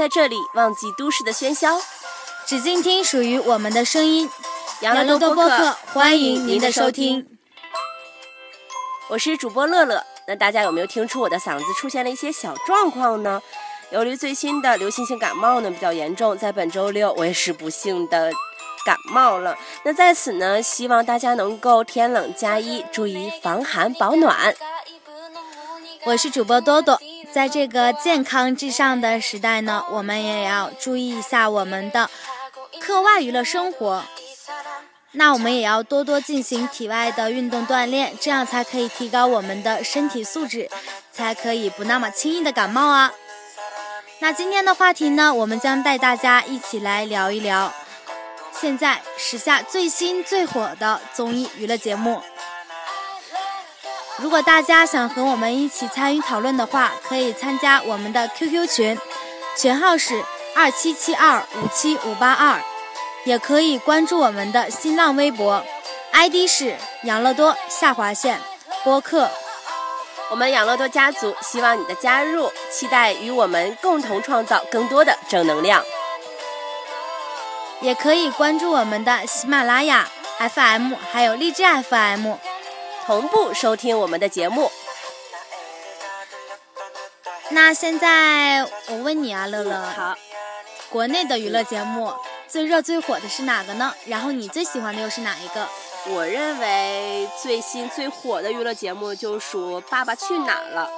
在这里忘记都市的喧嚣，只静听属于我们的声音。杨乐多播客，欢迎您的收听。我是主播乐乐。那大家有没有听出我的嗓子出现了一些小状况呢？由于最新的流行性感冒呢比较严重，在本周六我也是不幸的感冒了。那在此呢，希望大家能够天冷加衣，注意防寒保暖。我是主播多多，在这个健康至上的时代呢，我们也要注意一下我们的课外娱乐生活。那我们也要多多进行体外的运动锻炼，这样才可以提高我们的身体素质，才可以不那么轻易的感冒啊。那今天的话题呢，我们将带大家一起来聊一聊现在时下最新最火的综艺娱乐节目。如果大家想和我们一起参与讨论的话，可以参加我们的 QQ 群，群号是二七七二五七五八二。也可以关注我们的新浪微博，ID 是养乐多下划线播客。我们养乐多家族希望你的加入，期待与我们共同创造更多的正能量。也可以关注我们的喜马拉雅 FM，还有荔枝 FM，同步收听我们的节目。那现在我问你啊，乐乐，好，国内的娱乐节目。最热最火的是哪个呢？然后你最喜欢的又是哪一个？我认为最新最火的娱乐节目就属《爸爸去哪儿了》，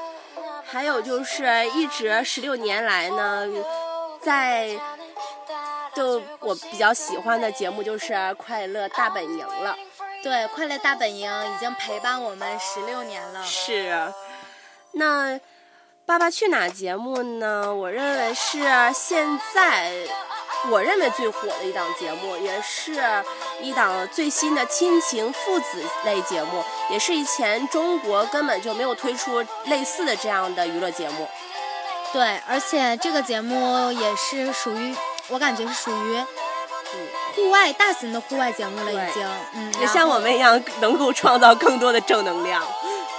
还有就是一直十六年来呢，在就我比较喜欢的节目就是《快乐大本营》了。对，《快乐大本营》已经陪伴我们十六年了。是。那《爸爸去哪儿》节目呢？我认为是现在。我认为最火的一档节目，也是一档最新的亲情父子类节目，也是以前中国根本就没有推出类似的这样的娱乐节目。对，而且这个节目也是属于，我感觉是属于户外大型的户外节目了，已经，嗯，也像我们一样，能够创造更多的正能量。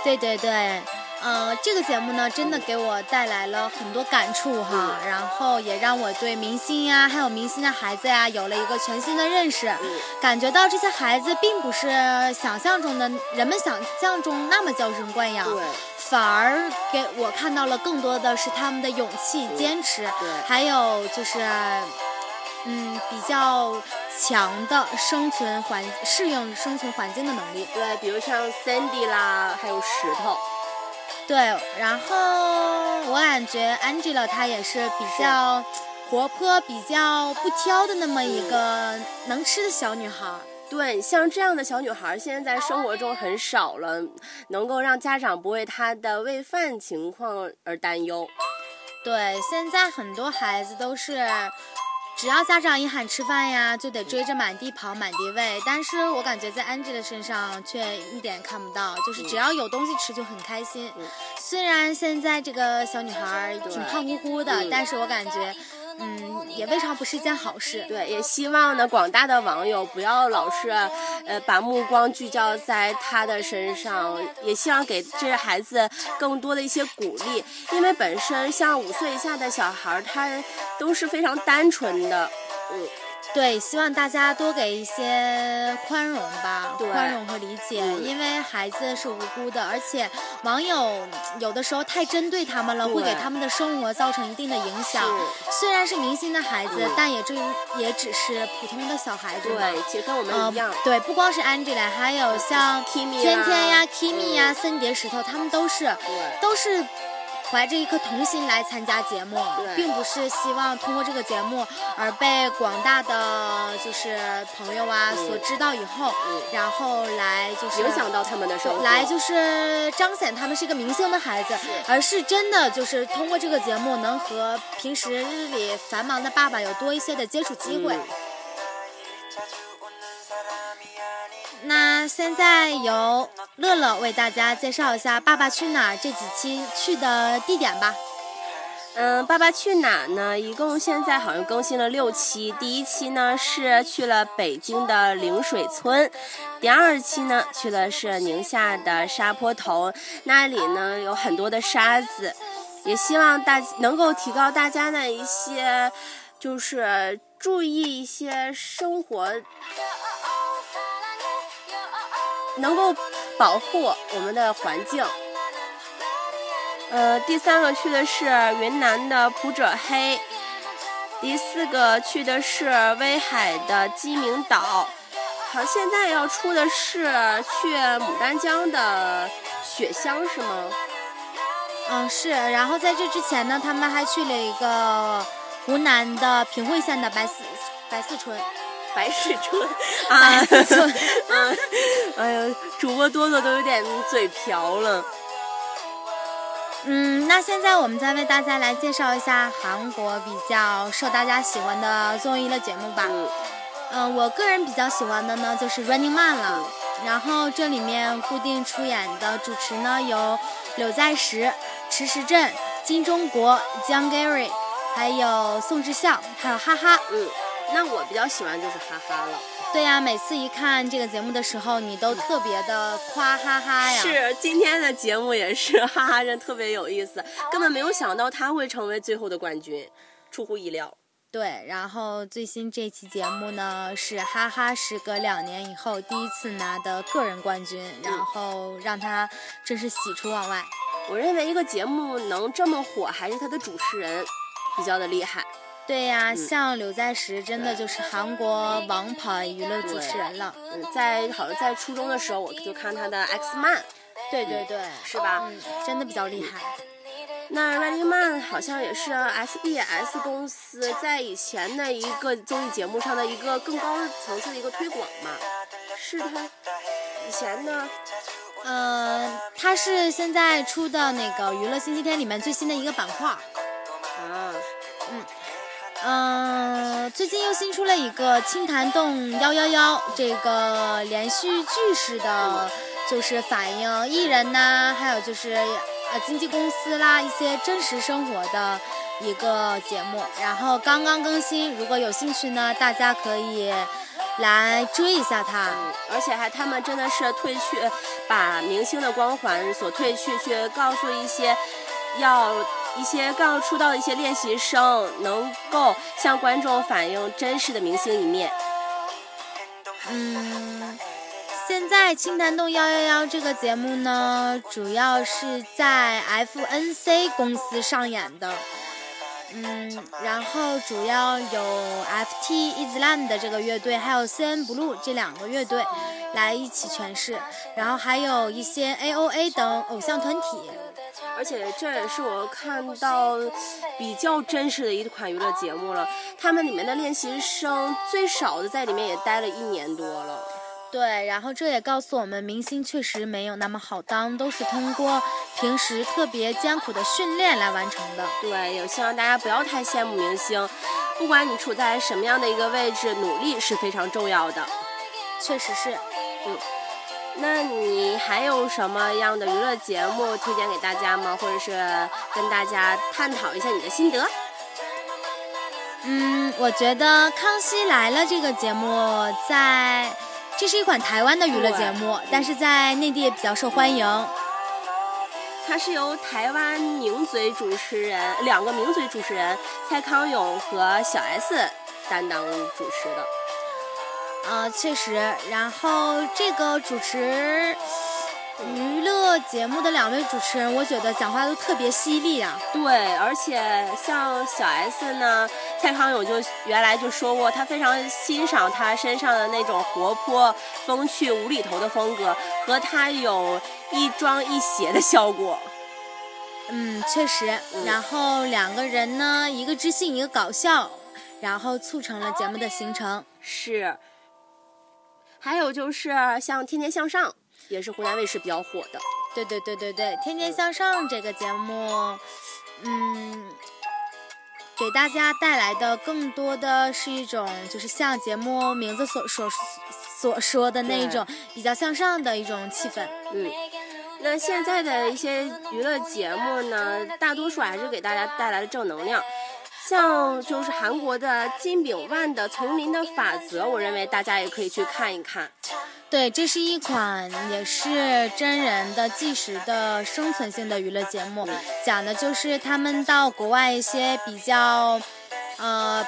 对对对。嗯，这个节目呢，真的给我带来了很多感触哈，然后也让我对明星呀，还有明星的孩子呀，有了一个全新的认识，感觉到这些孩子并不是想象中的人们想象中那么娇生惯养，反而给我看到了更多的是他们的勇气、坚持，还有就是，嗯，比较强的生存环适应生存环境的能力。对，比如像 Cindy 啦，还有石头。对，然后我感觉 Angela 她也是比较活泼、比较不挑的那么一个能吃的小女孩。对，像这样的小女孩现在在生活中很少了，能够让家长不为她的喂饭情况而担忧。对，现在很多孩子都是。只要家长一喊吃饭呀，就得追着满地跑、满地喂。但是我感觉在安吉的身上却一点看不到，就是只要有东西吃就很开心。虽然现在这个小女孩挺胖乎乎的，但是我感觉。嗯，也未尝不是一件好事。对，也希望呢，广大的网友不要老是，呃，把目光聚焦在他的身上，也希望给这些孩子更多的一些鼓励，因为本身像五岁以下的小孩，他都是非常单纯的，嗯。对，希望大家多给一些宽容吧，宽容和理解，因为孩子是无辜的，而且网友有的时候太针对他们了，会给他们的生活造成一定的影响。虽然是明星的孩子，但也只也只是普通的小孩子。对，其实跟我们一样。对，不光是 Angela，还有像天天呀、Kimi 呀、森碟、石头，他们都是，都是。怀着一颗童心来参加节目，并不是希望通过这个节目而被广大的就是朋友啊所知道以后，然后来就是影响到他们的生活，来就是彰显他们是一个明星的孩子，而是真的就是通过这个节目能和平时日里繁忙的爸爸有多一些的接触机会。那现在由乐乐为大家介绍一下《爸爸去哪儿》这几期去的地点吧。嗯，《爸爸去哪儿》呢，一共现在好像更新了六期。第一期呢是去了北京的陵水村，第二期呢，去的是宁夏的沙坡头，那里呢有很多的沙子，也希望大能够提高大家的一些，就是注意一些生活，能够保护我们的环境。呃，第三个去的是云南的普者黑，第四个去的是威海的鸡鸣岛。好，现在要出的是去牡丹江的雪乡是吗？嗯，是。然后在这之前呢，他们还去了一个湖南的平惠县的白四白四村，白世春啊。嗯，哎呀，主播多多都有点嘴瓢了。嗯，那现在我们再为大家来介绍一下韩国比较受大家喜欢的综艺的节目吧。嗯，我个人比较喜欢的呢就是《Running Man》了。然后这里面固定出演的主持呢有柳在石、池时镇、金钟国、江 Gary，还有宋智孝，还有哈哈。嗯，那我比较喜欢就是哈哈了。对呀，每次一看这个节目的时候，你都特别的夸哈哈呀。是，今天的节目也是哈哈，真特别有意思，根本没有想到他会成为最后的冠军，出乎意料。对，然后最新这期节目呢，是哈哈时隔两年以后第一次拿的个人冠军，然后让他真是喜出望外。我认为一个节目能这么火，还是他的主持人比较的厉害。对呀，像刘在石真的就是韩国王牌娱乐主持人了。嗯，在好像在初中的时候，我就看他的 X Man。对对对，是吧？嗯，真的比较厉害。那 Running Man 好像也是 SBS 公司在以前的一个综艺节目上的一个更高层次的一个推广嘛？是他以前呢，嗯，他是现在出的那个娱乐星期天里面最新的一个板块。啊，嗯，嗯，最近又新出了一个清潭洞幺幺幺这个连续剧式的，就是反映艺人呐，还有就是。呃，经纪公司啦，一些真实生活的一个节目，然后刚刚更新，如果有兴趣呢，大家可以来追一下它。而且还他们真的是褪去把明星的光环所褪去，去告诉一些要一些刚出道的一些练习生，能够向观众反映真实的明星一面。嗯。现在《清潭洞幺幺幺》这个节目呢，主要是在 FNC 公司上演的，嗯，然后主要有 FT Island 的这个乐队，还有 CN Blue 这两个乐队来一起诠释，然后还有一些 AOA 等偶像团体，而且这也是我看到比较真实的一款娱乐节目了。他们里面的练习生最少的在里面也待了一年多了。对，然后这也告诉我们，明星确实没有那么好当，都是通过平时特别艰苦的训练来完成的。对，也希望大家不要太羡慕明星，不管你处在什么样的一个位置，努力是非常重要的。确实是，嗯，那你还有什么样的娱乐节目推荐给大家吗？或者是跟大家探讨一下你的心得？嗯，我觉得《康熙来了》这个节目在。这是一款台湾的娱乐节目，但是在内地也比较受欢迎。它是由台湾名嘴主持人两个名嘴主持人蔡康永和小 S 担当主持的。啊，确实。然后这个主持。娱乐节目的两位主持人，我觉得讲话都特别犀利啊。对，而且像小 S 呢，蔡康永就原来就说过，他非常欣赏他身上的那种活泼、风趣、无厘头的风格，和他有一庄一谐的效果。嗯，确实。然后两个人呢，一个知性，一个搞笑，然后促成了节目的形成。是。还有就是像《天天向上》。也是湖南卫视比较火的，对对对对对，《天天向上》这个节目，嗯，给大家带来的更多的是一种，就是像节目名字所所所说的那种比较向上的一种气氛。嗯，那现在的一些娱乐节目呢，大多数还是给大家带来了正能量，像就是韩国的金炳万的《丛林的法则》，我认为大家也可以去看一看。对，这是一款也是真人的纪实的生存性的娱乐节目，讲的就是他们到国外一些比较，呃。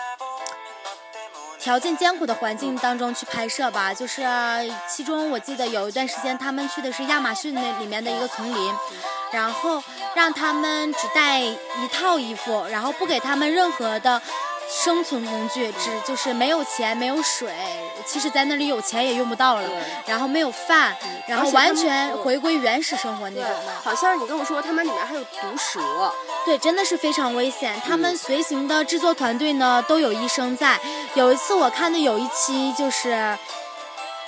条件艰苦的环境当中去拍摄吧，就是其中我记得有一段时间他们去的是亚马逊那里面的一个丛林，然后让他们只带一套衣服，然后不给他们任何的。生存工具只就是没有钱，没有水，其实在那里有钱也用不到了。然后没有饭，然后完全回归原始生活那种的。好像你跟我说他们里面还有毒蛇。对，真的是非常危险。他们随行的制作团队呢都有医生在。有一次我看的有一期就是。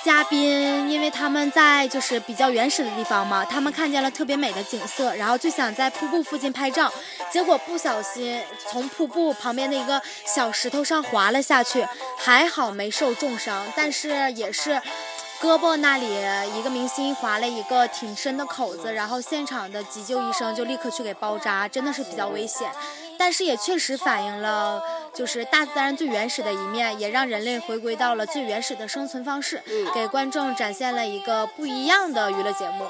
嘉宾，因为他们在就是比较原始的地方嘛，他们看见了特别美的景色，然后就想在瀑布附近拍照，结果不小心从瀑布旁边的一个小石头上滑了下去，还好没受重伤，但是也是。胳膊那里一个明星划了一个挺深的口子，然后现场的急救医生就立刻去给包扎，真的是比较危险，但是也确实反映了就是大自然最原始的一面，也让人类回归到了最原始的生存方式，给观众展现了一个不一样的娱乐节目。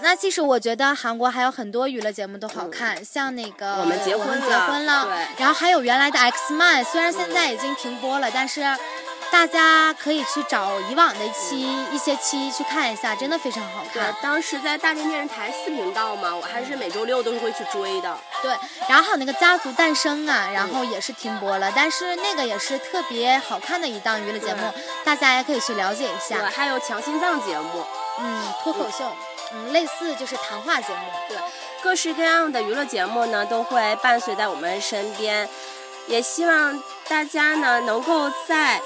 那其实我觉得韩国还有很多娱乐节目都好看，像那个我们结婚结婚了，然后还有原来的 X Man，虽然现在已经停播了，但是。大家可以去找以往的期一些期去看一下，真的非常好看。当时在大连电视台四频道嘛，我还是每周六都是会去追的。对，然后还有那个《家族诞生》啊，然后也是停播了，但是那个也是特别好看的一档娱乐节目，大家也可以去了解一下。对，还有强心脏节目，嗯，脱口秀，嗯，类似就是谈话节目。对，各式各样的娱乐节目呢，都会伴随在我们身边，也希望大家呢能够在。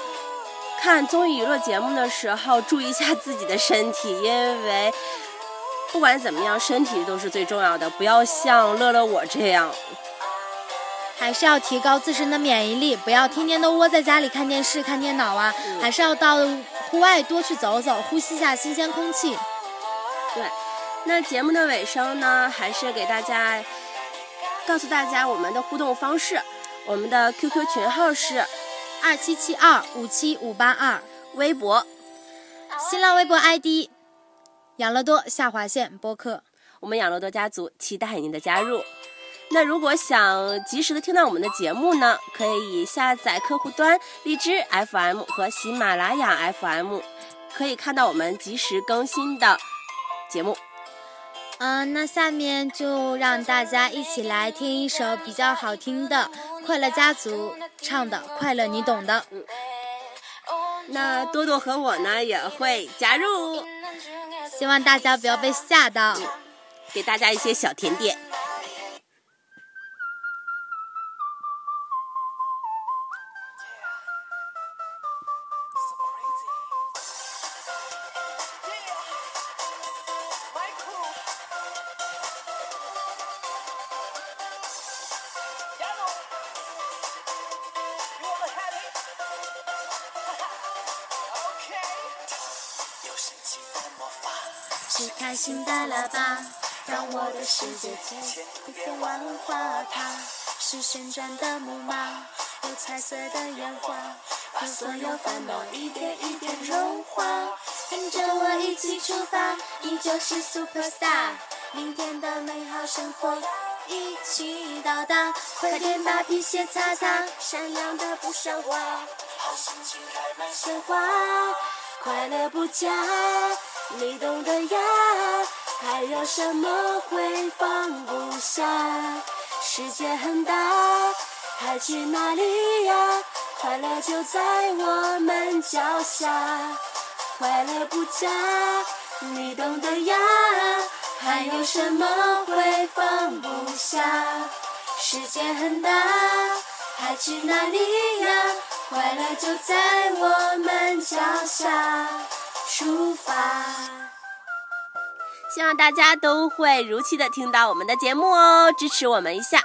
看综艺娱乐节目的时候，注意一下自己的身体，因为不管怎么样，身体都是最重要的。不要像乐乐我这样，还是要提高自身的免疫力，不要天天都窝在家里看电视、看电脑啊，还是要到户外多去走走，呼吸一下新鲜空气。对，那节目的尾声呢，还是给大家告诉大家我们的互动方式，我们的 QQ 群号是。二七七二五七五八二，微博，新浪微博 ID，养乐多下划线播客，我们养乐多家族期待您的加入。那如果想及时的听到我们的节目呢，可以下载客户端荔枝 FM 和喜马拉雅 FM，可以看到我们及时更新的节目。嗯，那下面就让大家一起来听一首比较好听的。快乐家族唱的快乐你懂的，那多多和我呢也会加入，希望大家不要被吓到，给大家一些小甜点。是开心的喇叭，让我的世界一片万花塔。是旋转的木马，有彩色的烟花，把所有烦恼一点一点融化。跟着我一起出发，你就是 super star。明天的美好生活一起到达，快点把皮鞋擦擦，闪亮的不像话。好心情开满鲜花，快乐不假。你懂得呀，还有什么会放不下？世界很大，还去哪里呀？快乐就在我们脚下，快乐不假。你懂得呀，还有什么会放不下？世界很大，还去哪里呀？快乐就在我们脚下。出发！希望大家都会如期的听到我们的节目哦，支持我们一下。